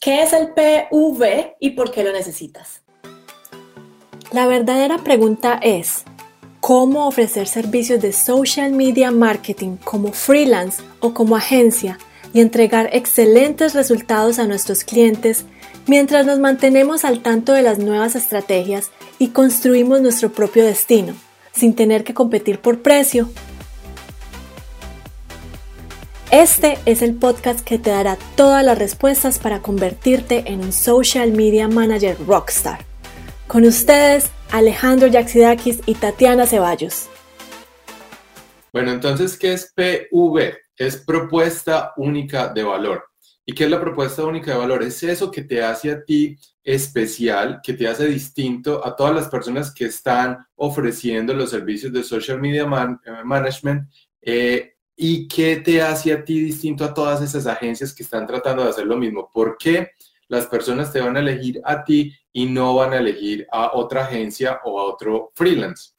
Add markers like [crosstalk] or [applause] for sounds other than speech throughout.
¿Qué es el PV y por qué lo necesitas? La verdadera pregunta es, ¿cómo ofrecer servicios de social media marketing como freelance o como agencia y entregar excelentes resultados a nuestros clientes mientras nos mantenemos al tanto de las nuevas estrategias y construimos nuestro propio destino, sin tener que competir por precio? Este es el podcast que te dará todas las respuestas para convertirte en un social media manager rockstar. Con ustedes, Alejandro Yaxidakis y Tatiana Ceballos. Bueno, entonces, ¿qué es PV? Es propuesta única de valor. ¿Y qué es la propuesta única de valor? Es eso que te hace a ti especial, que te hace distinto a todas las personas que están ofreciendo los servicios de social media eh, management eh, y qué te hace a ti distinto a todas esas agencias que están tratando de hacer lo mismo. ¿Por qué las personas te van a elegir a ti y no van a elegir a otra agencia o a otro freelance?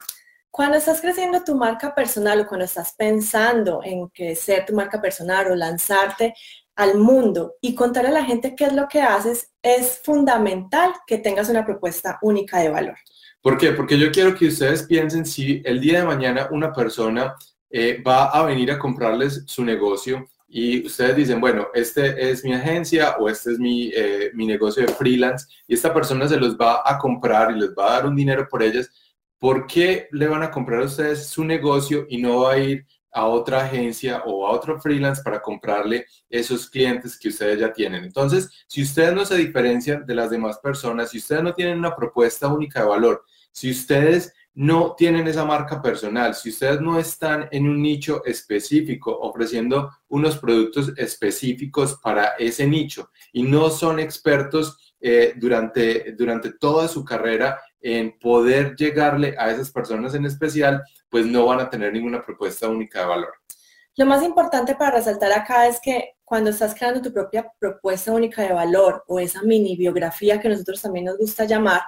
Cuando estás creciendo tu marca personal o cuando estás pensando en crecer tu marca personal o lanzarte al mundo y contar a la gente qué es lo que haces, es fundamental que tengas una propuesta única de valor. ¿Por qué? Porque yo quiero que ustedes piensen si el día de mañana una persona eh, va a venir a comprarles su negocio y ustedes dicen, bueno, este es mi agencia o este es mi, eh, mi negocio de freelance y esta persona se los va a comprar y les va a dar un dinero por ellas, ¿por qué le van a comprar a ustedes su negocio y no va a ir a otra agencia o a otro freelance para comprarle esos clientes que ustedes ya tienen. Entonces, si ustedes no se diferencian de las demás personas, si ustedes no tienen una propuesta única de valor, si ustedes no tienen esa marca personal, si ustedes no están en un nicho específico ofreciendo unos productos específicos para ese nicho y no son expertos eh, durante, durante toda su carrera en poder llegarle a esas personas en especial, pues no van a tener ninguna propuesta única de valor. Lo más importante para resaltar acá es que cuando estás creando tu propia propuesta única de valor o esa mini biografía que nosotros también nos gusta llamar,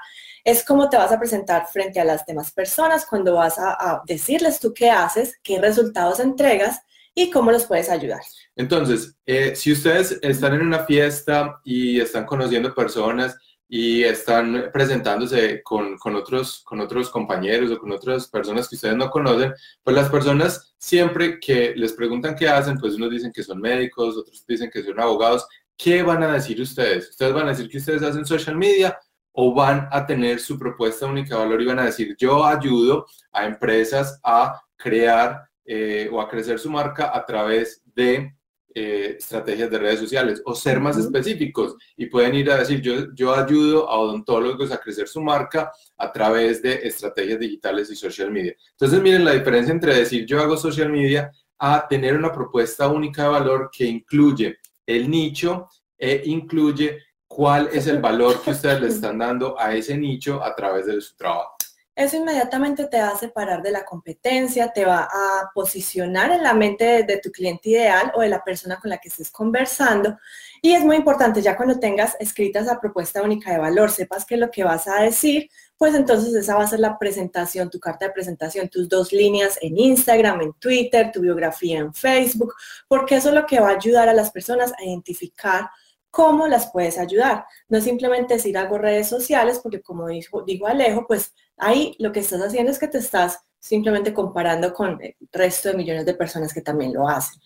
es cómo te vas a presentar frente a las demás personas, cuando vas a, decirles tú qué haces, qué resultados entregas y cómo los puedes ayudar. Entonces, eh, si ustedes están en una fiesta y están conociendo personas y están presentándose con, con, otros, con otros compañeros o con otras personas que ustedes no conocen, pues las personas siempre que les preguntan qué hacen, pues unos dicen que son médicos, otros dicen que son abogados. ¿Qué van a decir ustedes? ¿Ustedes van a decir que ustedes hacen social media o van a tener su propuesta única de valor y van a decir yo ayudo a empresas a crear eh, o a crecer su marca a través de eh, estrategias de redes sociales o ser más específicos y pueden ir a decir yo, yo ayudo a odontólogos a crecer su marca a través de estrategias digitales y social media. Entonces miren la diferencia entre decir yo hago social media a tener una propuesta única de valor que incluye el nicho e incluye cuál es el valor que ustedes le [laughs] están dando a ese nicho a través de su trabajo. Eso inmediatamente te va a separar de la competencia, te va a posicionar en la mente de, tu cliente ideal o de la persona con la que estés conversando. Y es muy importante, ya cuando tengas escrita esa propuesta única de valor, sepas que lo que vas a decir, pues entonces esa va a ser la presentación, tu carta de presentación, tus dos líneas en Instagram, en Twitter, tu biografía en Facebook, porque eso es lo que va a ayudar a las personas a identificar cómo las puedes ayudar. No simplemente decir hago redes sociales, porque como dijo, digo Alejo, pues ahí lo que estás haciendo es que te estás simplemente comparando con el resto de millones de personas que también lo hacen.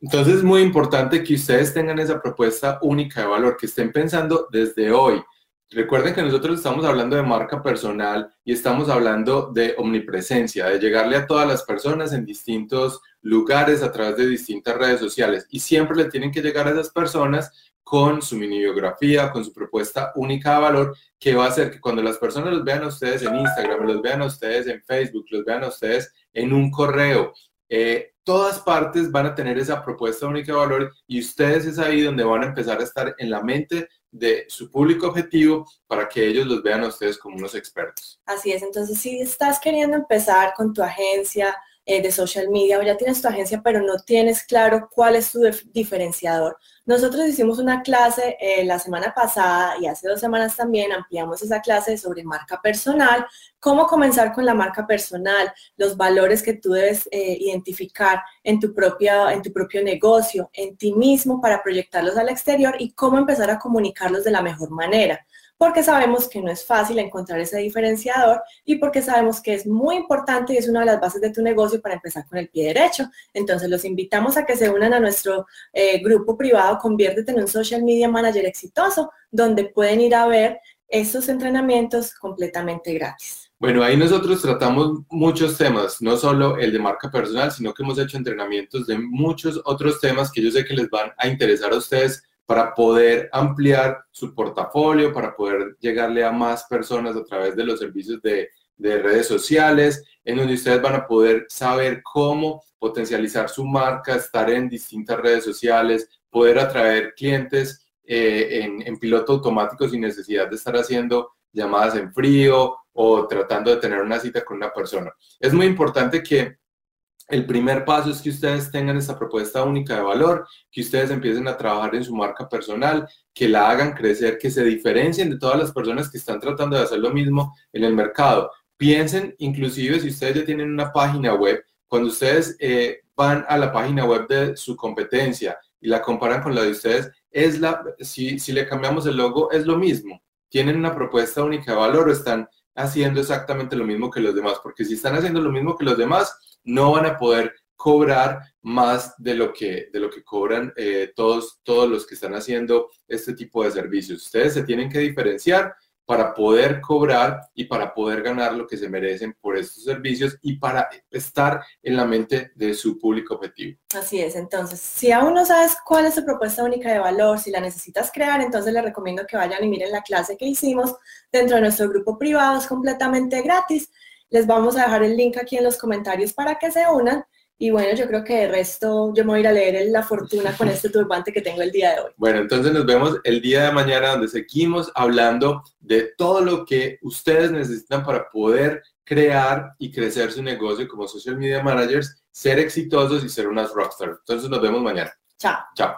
Entonces es muy importante que ustedes tengan esa propuesta única de valor, que estén pensando desde hoy. Recuerden que nosotros estamos hablando de marca personal y estamos hablando de omnipresencia, de llegarle a todas las personas en distintos lugares a través de distintas redes sociales. Y siempre le tienen que llegar a esas personas con su mini biografía, con su propuesta única de valor, que va a hacer que cuando las personas los vean a ustedes en Instagram, los vean a ustedes en Facebook, los vean a ustedes en un correo, eh, todas partes van a tener esa propuesta única de valor y ustedes es ahí donde van a empezar a estar en la mente de su público objetivo para que ellos los vean a ustedes como unos expertos. Así es, entonces si estás queriendo empezar con tu agencia, eh, de social media o ya tienes tu agencia pero no tienes claro cuál es tu diferenciador, Nosotros hicimos una clase eh, la semana pasada y hace dos semanas también ampliamos esa clase sobre marca personal, cómo comenzar con la marca personal, los valores que tú debes eh, identificar en tu, propia, en tu propio negocio, en ti mismo para proyectarlos al exterior y cómo empezar a comunicarlos de la mejor manera porque sabemos que no es fácil encontrar ese diferenciador y porque sabemos que es muy importante y es una de las bases de tu negocio para empezar con el pie derecho. Entonces los invitamos a que se unan a nuestro eh, grupo privado Conviértete en un Social Media Manager exitoso, donde pueden ir a ver estos entrenamientos completamente gratis. Bueno, ahí nosotros tratamos muchos temas, no solo el de marca personal, sino que hemos hecho entrenamientos de muchos otros temas que yo sé que les van a interesar a ustedes para poder ampliar su portafolio, para poder llegarle a más personas a través de los servicios de, redes sociales, en donde ustedes van a poder saber cómo potencializar su marca, estar en distintas redes sociales, poder atraer clientes eh, en, en, piloto automático sin necesidad de estar haciendo llamadas en frío o tratando de tener una cita con una persona. Es muy importante que el primer paso es que ustedes tengan esta propuesta única de valor, que ustedes empiecen a trabajar en su marca personal, que la hagan crecer, que se diferencien de todas las personas que están tratando de hacer lo mismo en el mercado. Piensen, inclusive, si ustedes ya tienen una página web, cuando ustedes eh, van a la página web de su competencia y la comparan con la de ustedes, es la, si, si le cambiamos el logo, es lo mismo. Tienen una propuesta única de valor o están haciendo exactamente lo mismo que los demás, porque si están haciendo lo mismo que los demás, no van a poder cobrar más de lo que, de lo que cobran eh, todos, todos los que están haciendo este tipo de servicios. Ustedes se tienen que diferenciar para poder cobrar y para poder ganar lo que se merecen por estos servicios y para estar en la mente de su público objetivo. Así es, entonces, si aún no sabes cuál es tu propuesta única de valor, si la necesitas crear, entonces les recomiendo que vayan y miren la clase que hicimos dentro de nuestro grupo privado, es completamente gratis. Les vamos a dejar el link aquí en los comentarios para que se unan y bueno, yo creo que de resto yo me voy a ir a leer La Fortuna con este turbante que tengo el día de hoy. Bueno, entonces nos vemos el día de mañana donde seguimos hablando de todo lo que ustedes necesitan para poder crear y crecer su negocio como social media managers, ser exitosos y ser unas rockstar. Entonces nos vemos mañana. Chao. Chao.